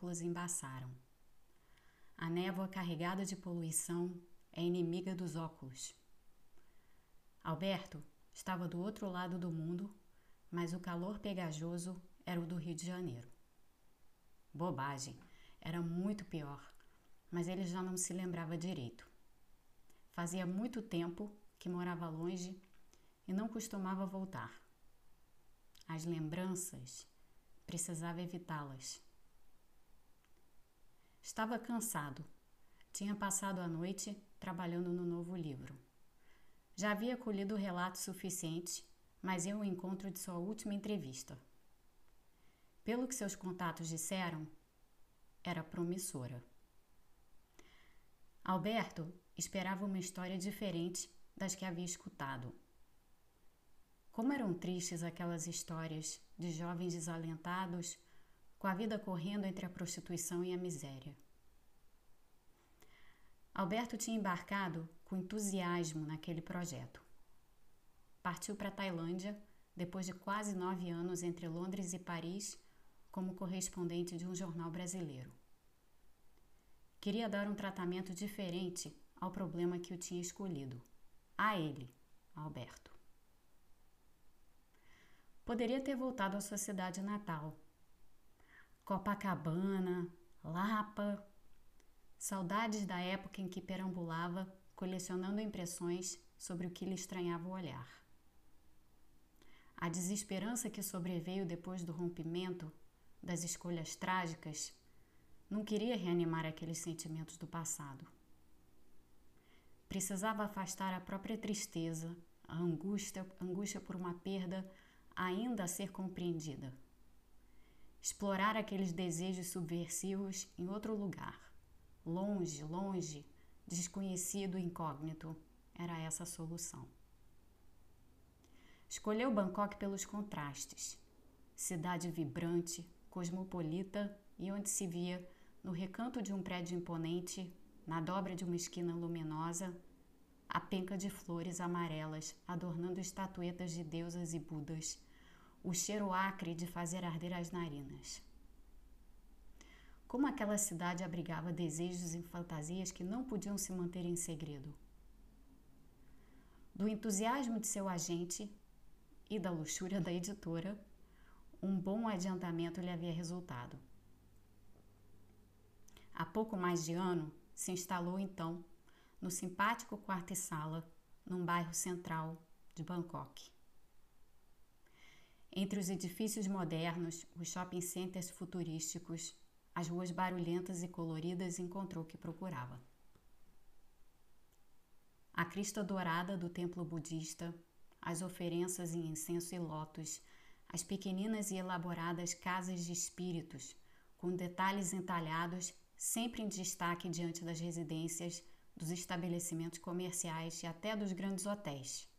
óculos embaçaram. A névoa carregada de poluição é inimiga dos óculos. Alberto estava do outro lado do mundo, mas o calor pegajoso era o do Rio de Janeiro. Bobagem, era muito pior, mas ele já não se lembrava direito. Fazia muito tempo que morava longe e não costumava voltar. As lembranças precisava evitá-las. Estava cansado. Tinha passado a noite trabalhando no novo livro. Já havia colhido relatos suficientes, mas ia ao encontro de sua última entrevista. Pelo que seus contatos disseram, era promissora. Alberto esperava uma história diferente das que havia escutado. Como eram tristes aquelas histórias de jovens desalentados, com a vida correndo entre a prostituição e a miséria. Alberto tinha embarcado com entusiasmo naquele projeto. Partiu para a Tailândia depois de quase nove anos entre Londres e Paris como correspondente de um jornal brasileiro. Queria dar um tratamento diferente ao problema que o tinha escolhido, a ele, Alberto. Poderia ter voltado à sua cidade natal. Copacabana, Lapa. Saudades da época em que perambulava, colecionando impressões sobre o que lhe estranhava o olhar. A desesperança que sobreveio depois do rompimento, das escolhas trágicas, não queria reanimar aqueles sentimentos do passado. Precisava afastar a própria tristeza, a angústia, angústia por uma perda ainda a ser compreendida. Explorar aqueles desejos subversivos em outro lugar, longe, longe, desconhecido incógnito, era essa a solução. Escolheu Bangkok pelos contrastes. Cidade vibrante, cosmopolita e onde se via, no recanto de um prédio imponente, na dobra de uma esquina luminosa, a penca de flores amarelas adornando estatuetas de deusas e budas o cheiro acre de fazer arder as narinas. Como aquela cidade abrigava desejos e fantasias que não podiam se manter em segredo. Do entusiasmo de seu agente e da luxúria da editora, um bom adiantamento lhe havia resultado. Há pouco mais de ano, se instalou então no simpático quarto e sala, num bairro central de Bangkok. Entre os edifícios modernos, os shopping centers futurísticos, as ruas barulhentas e coloridas encontrou o que procurava. A crista dourada do templo budista, as oferenças em incenso e lótus, as pequeninas e elaboradas casas de espíritos, com detalhes entalhados sempre em destaque diante das residências, dos estabelecimentos comerciais e até dos grandes hotéis.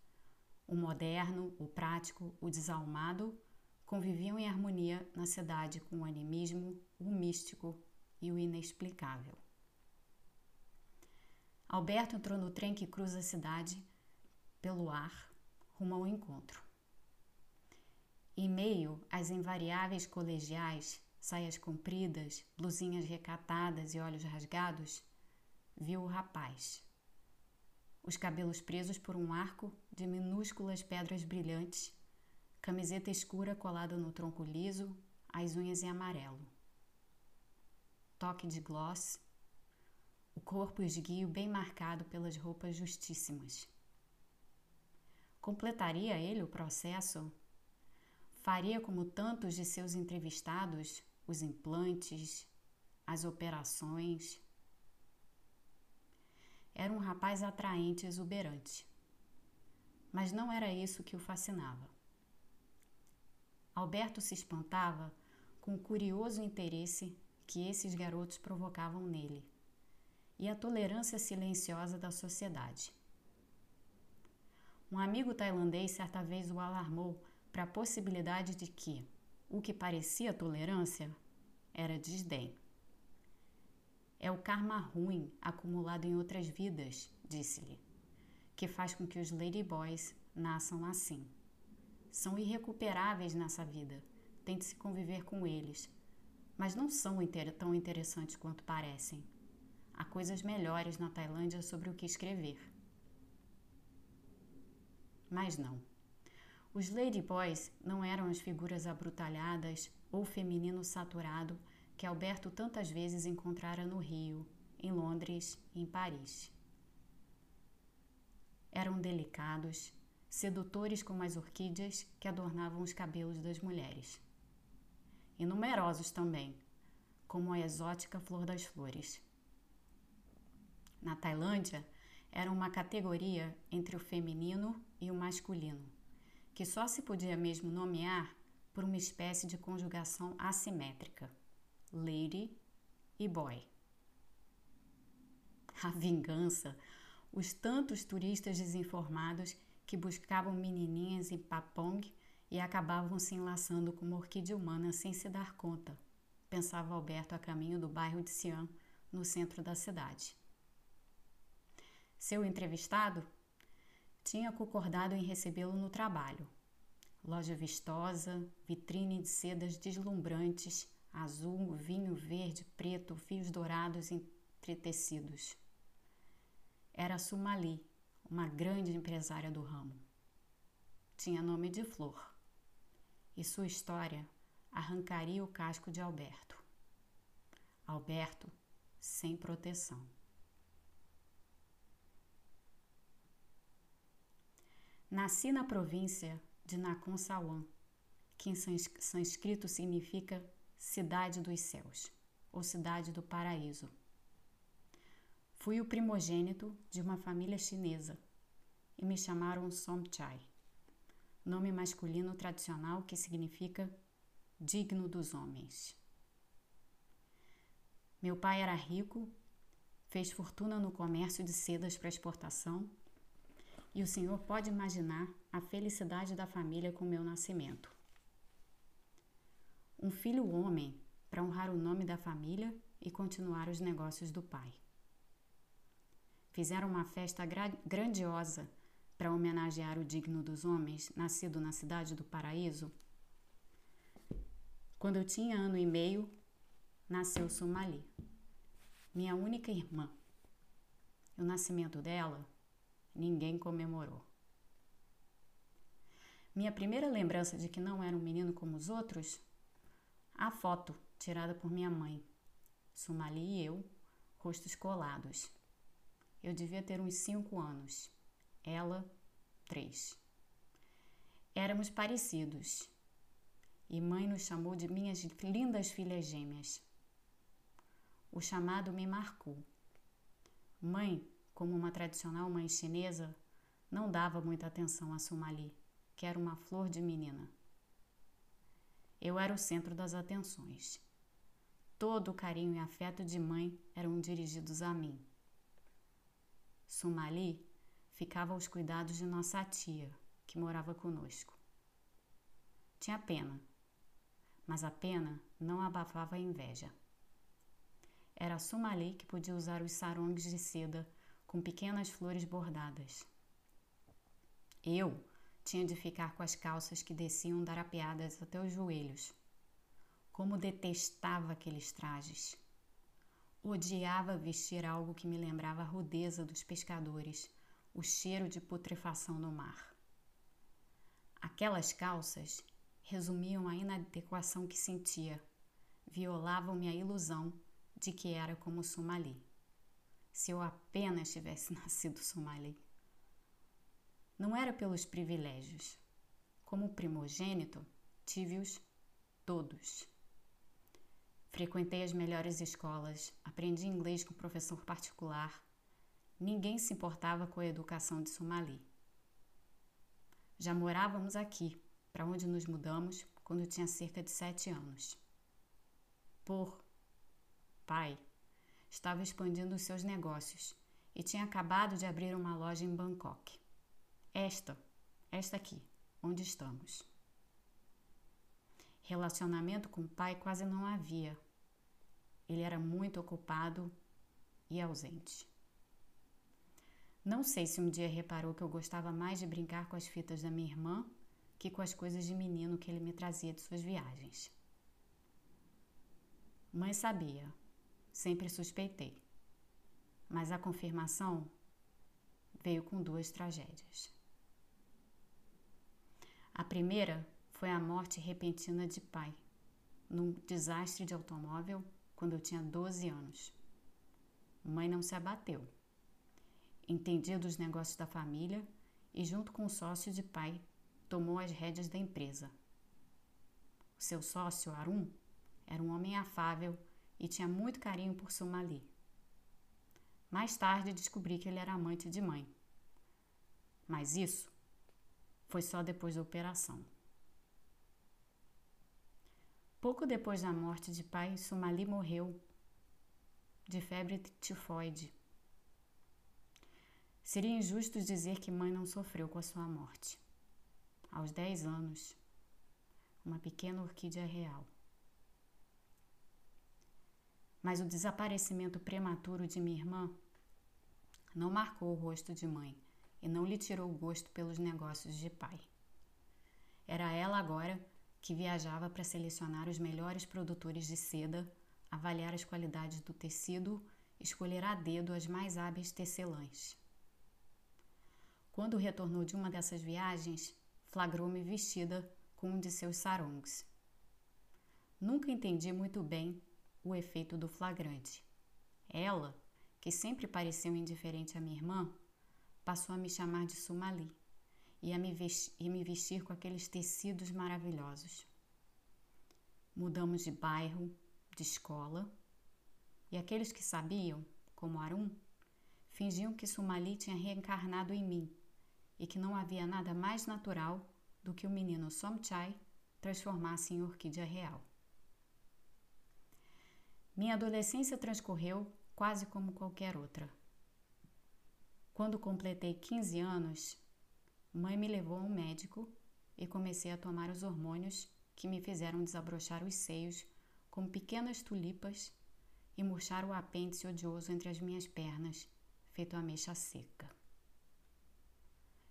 O moderno, o prático, o desalmado conviviam em harmonia na cidade com o animismo, o místico e o inexplicável. Alberto entrou no trem que cruza a cidade pelo ar, rumo ao encontro. Em meio às invariáveis colegiais, saias compridas, blusinhas recatadas e olhos rasgados, viu o rapaz os cabelos presos por um arco de minúsculas pedras brilhantes, camiseta escura colada no tronco liso, as unhas em amarelo. Toque de gloss, o corpo esguio bem marcado pelas roupas justíssimas. Completaria ele o processo? Faria como tantos de seus entrevistados os implantes, as operações? Era um rapaz atraente e exuberante. Mas não era isso que o fascinava. Alberto se espantava com o curioso interesse que esses garotos provocavam nele e a tolerância silenciosa da sociedade. Um amigo tailandês certa vez o alarmou para a possibilidade de que o que parecia tolerância era desdém. É o karma ruim acumulado em outras vidas, disse-lhe, que faz com que os ladyboys nasçam assim. São irrecuperáveis nessa vida. Tente se conviver com eles. Mas não são tão interessantes quanto parecem. Há coisas melhores na Tailândia sobre o que escrever. Mas não. Os ladyboys não eram as figuras abrutalhadas ou feminino saturado que Alberto tantas vezes encontrara no Rio, em Londres e em Paris. Eram delicados, sedutores como as orquídeas que adornavam os cabelos das mulheres. E numerosos também, como a exótica flor das flores. Na Tailândia, era uma categoria entre o feminino e o masculino, que só se podia mesmo nomear por uma espécie de conjugação assimétrica lady e boy. A vingança, os tantos turistas desinformados que buscavam menininhas em Papong e acabavam se enlaçando com uma orquídea humana sem se dar conta, pensava Alberto a caminho do bairro de Siam, no centro da cidade. Seu entrevistado tinha concordado em recebê-lo no trabalho. Loja vistosa, vitrine de sedas deslumbrantes, azul, vinho verde, preto, fios dourados entretecidos. Era Sumali, uma grande empresária do ramo. Tinha nome de Flor. E sua história arrancaria o casco de Alberto. Alberto sem proteção. Nasci na província de Nakhon Sawan, que em sânscrito significa Cidade dos Céus, ou Cidade do Paraíso. Fui o primogênito de uma família chinesa e me chamaram Somchai, nome masculino tradicional que significa digno dos homens. Meu pai era rico, fez fortuna no comércio de sedas para exportação, e o senhor pode imaginar a felicidade da família com meu nascimento um filho homem para honrar o nome da família e continuar os negócios do pai. Fizeram uma festa gra grandiosa para homenagear o digno dos homens, nascido na cidade do Paraíso. Quando eu tinha ano e meio, nasceu Sumali, minha única irmã. O nascimento dela, ninguém comemorou. Minha primeira lembrança de que não era um menino como os outros a foto, tirada por minha mãe. Sumali e eu, rostos colados. Eu devia ter uns cinco anos. Ela, três. Éramos parecidos. E mãe nos chamou de minhas lindas filhas gêmeas. O chamado me marcou. Mãe, como uma tradicional mãe chinesa, não dava muita atenção a Sumali, que era uma flor de menina. Eu era o centro das atenções. Todo o carinho e afeto de mãe eram dirigidos a mim. Sumali ficava aos cuidados de nossa tia, que morava conosco. Tinha pena, mas a pena não abafava a inveja. Era Sumali que podia usar os sarongs de seda com pequenas flores bordadas. Eu tinha de ficar com as calças que desciam darapeadas até os joelhos. Como detestava aqueles trajes. Odiava vestir algo que me lembrava a rudeza dos pescadores, o cheiro de putrefação no mar. Aquelas calças resumiam a inadequação que sentia, violavam-me a ilusão de que era como Sumali. Se eu apenas tivesse nascido Sumali. Não era pelos privilégios. Como primogênito, tive-os todos. Frequentei as melhores escolas, aprendi inglês com professor particular. Ninguém se importava com a educação de Somali. Já morávamos aqui, para onde nos mudamos quando tinha cerca de sete anos. Por pai, estava expandindo os seus negócios e tinha acabado de abrir uma loja em Bangkok. Esta, esta aqui, onde estamos. Relacionamento com o pai quase não havia. Ele era muito ocupado e ausente. Não sei se um dia reparou que eu gostava mais de brincar com as fitas da minha irmã que com as coisas de menino que ele me trazia de suas viagens. Mãe sabia, sempre suspeitei, mas a confirmação veio com duas tragédias. A primeira foi a morte repentina de pai, num desastre de automóvel quando eu tinha 12 anos. Mãe não se abateu. Entendia dos negócios da família e, junto com o sócio de pai, tomou as rédeas da empresa. O seu sócio, Arum, era um homem afável e tinha muito carinho por Sumali. Mais tarde descobri que ele era amante de mãe. Mas isso foi só depois da operação. Pouco depois da morte de pai, Sumali morreu de febre tifoide. Seria injusto dizer que mãe não sofreu com a sua morte. Aos 10 anos, uma pequena orquídea real. Mas o desaparecimento prematuro de minha irmã não marcou o rosto de mãe e não lhe tirou o gosto pelos negócios de pai. Era ela agora que viajava para selecionar os melhores produtores de seda, avaliar as qualidades do tecido, escolher a dedo as mais hábeis tecelãs. Quando retornou de uma dessas viagens, flagrou-me vestida com um de seus sarongs. Nunca entendi muito bem o efeito do flagrante. Ela, que sempre pareceu indiferente à minha irmã, passou a me chamar de Sumali e me vestir, e me vestir com aqueles tecidos maravilhosos. Mudamos de bairro, de escola, e aqueles que sabiam, como Arum, fingiam que Sumali tinha reencarnado em mim e que não havia nada mais natural do que o menino Somchai transformasse em orquídea real. Minha adolescência transcorreu quase como qualquer outra. Quando completei 15 anos, mãe me levou a um médico e comecei a tomar os hormônios que me fizeram desabrochar os seios como pequenas tulipas e murchar o apêndice odioso entre as minhas pernas, feito ameixa seca.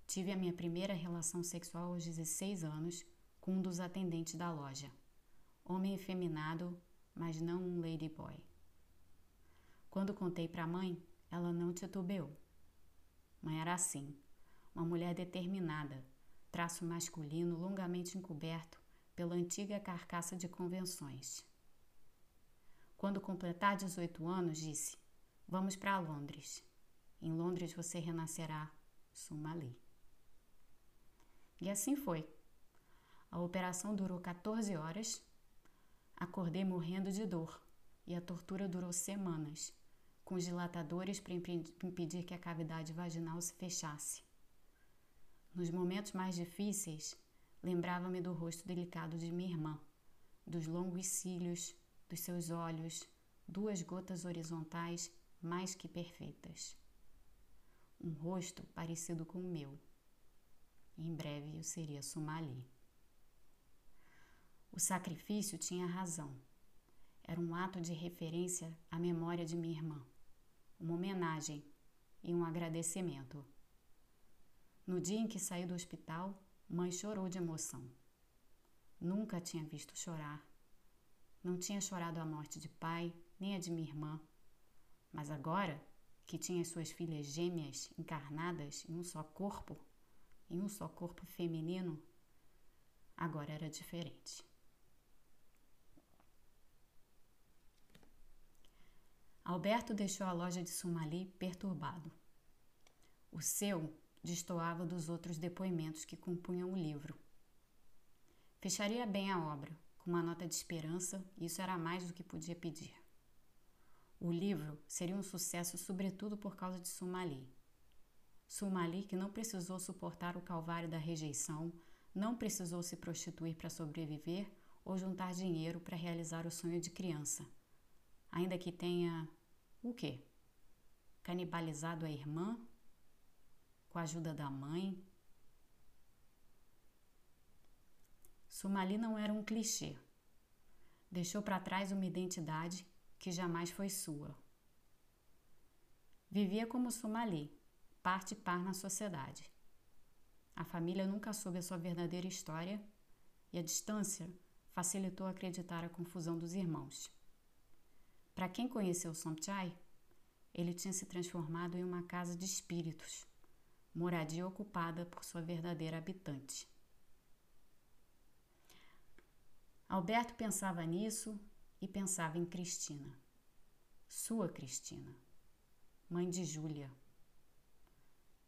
Tive a minha primeira relação sexual aos 16 anos com um dos atendentes da loja, homem efeminado, mas não um ladyboy. Quando contei para a mãe, ela não titubeou. Mãe era assim, uma mulher determinada, traço masculino longamente encoberto pela antiga carcaça de convenções. Quando completar 18 anos, disse: Vamos para Londres. Em Londres você renascerá Sumali. E assim foi. A operação durou 14 horas. Acordei morrendo de dor e a tortura durou semanas com os dilatadores para impedir que a cavidade vaginal se fechasse. Nos momentos mais difíceis, lembrava-me do rosto delicado de minha irmã, dos longos cílios, dos seus olhos, duas gotas horizontais mais que perfeitas. Um rosto parecido com o meu. Em breve eu seria Sumali. O sacrifício tinha razão. Era um ato de referência à memória de minha irmã uma homenagem e um agradecimento. No dia em que saí do hospital, mãe chorou de emoção. Nunca tinha visto chorar. Não tinha chorado a morte de pai, nem a de minha irmã. Mas agora, que tinha suas filhas gêmeas encarnadas em um só corpo, em um só corpo feminino, agora era diferente. Alberto deixou a loja de Sumali perturbado. O seu destoava dos outros depoimentos que compunham o livro. Fecharia bem a obra, com uma nota de esperança, e isso era mais do que podia pedir. O livro seria um sucesso, sobretudo por causa de Sumali. Sumali, que não precisou suportar o calvário da rejeição, não precisou se prostituir para sobreviver ou juntar dinheiro para realizar o sonho de criança, ainda que tenha o quê? Canibalizado a irmã? Com a ajuda da mãe? Sumali não era um clichê. Deixou para trás uma identidade que jamais foi sua. Vivia como Sumali, parte par na sociedade. A família nunca soube a sua verdadeira história e a distância facilitou acreditar a confusão dos irmãos. Para quem conheceu Somchai, ele tinha se transformado em uma casa de espíritos, moradia ocupada por sua verdadeira habitante. Alberto pensava nisso e pensava em Cristina, sua Cristina, mãe de Júlia.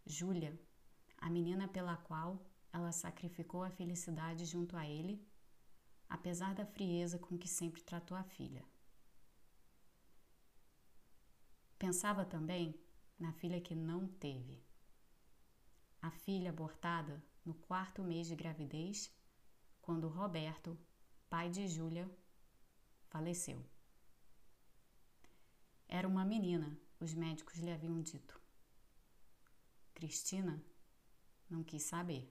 Júlia, a menina pela qual ela sacrificou a felicidade junto a ele, apesar da frieza com que sempre tratou a filha. Pensava também na filha que não teve. A filha abortada no quarto mês de gravidez, quando Roberto, pai de Júlia, faleceu. Era uma menina, os médicos lhe haviam dito. Cristina não quis saber.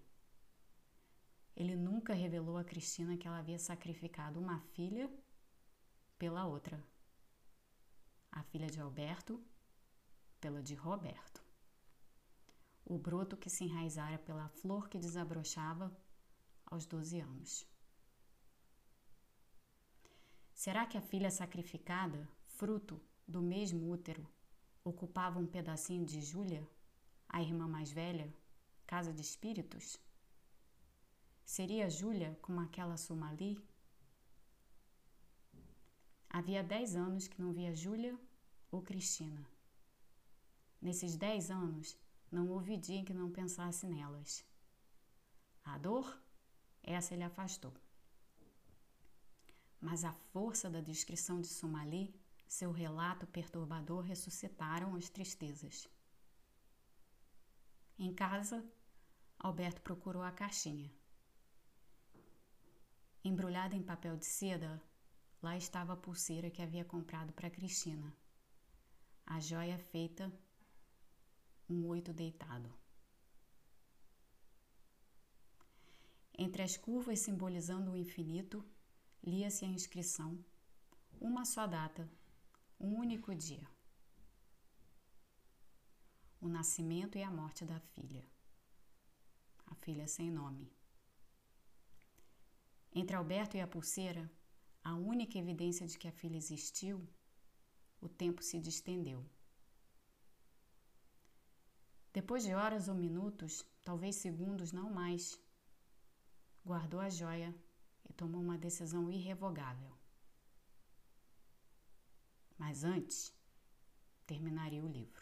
Ele nunca revelou a Cristina que ela havia sacrificado uma filha pela outra a filha de Alberto pela de Roberto. O broto que se enraizara pela flor que desabrochava aos 12 anos. Será que a filha sacrificada, fruto do mesmo útero, ocupava um pedacinho de Júlia, a irmã mais velha, casa de espíritos? Seria Júlia como aquela Sumali Havia dez anos que não via Júlia ou Cristina. Nesses dez anos, não houve dia em que não pensasse nelas. A dor, essa ele afastou. Mas a força da descrição de Sumali, seu relato perturbador ressuscitaram as tristezas. Em casa, Alberto procurou a caixinha. Embrulhada em papel de seda, Lá estava a pulseira que havia comprado para Cristina. A joia feita um oito deitado. Entre as curvas simbolizando o infinito, lia-se a inscrição: uma só data, um único dia. O nascimento e a morte da filha. A filha sem nome. Entre Alberto e a pulseira, a única evidência de que a filha existiu, o tempo se distendeu. Depois de horas ou minutos, talvez segundos, não mais, guardou a joia e tomou uma decisão irrevogável. Mas antes, terminaria o livro.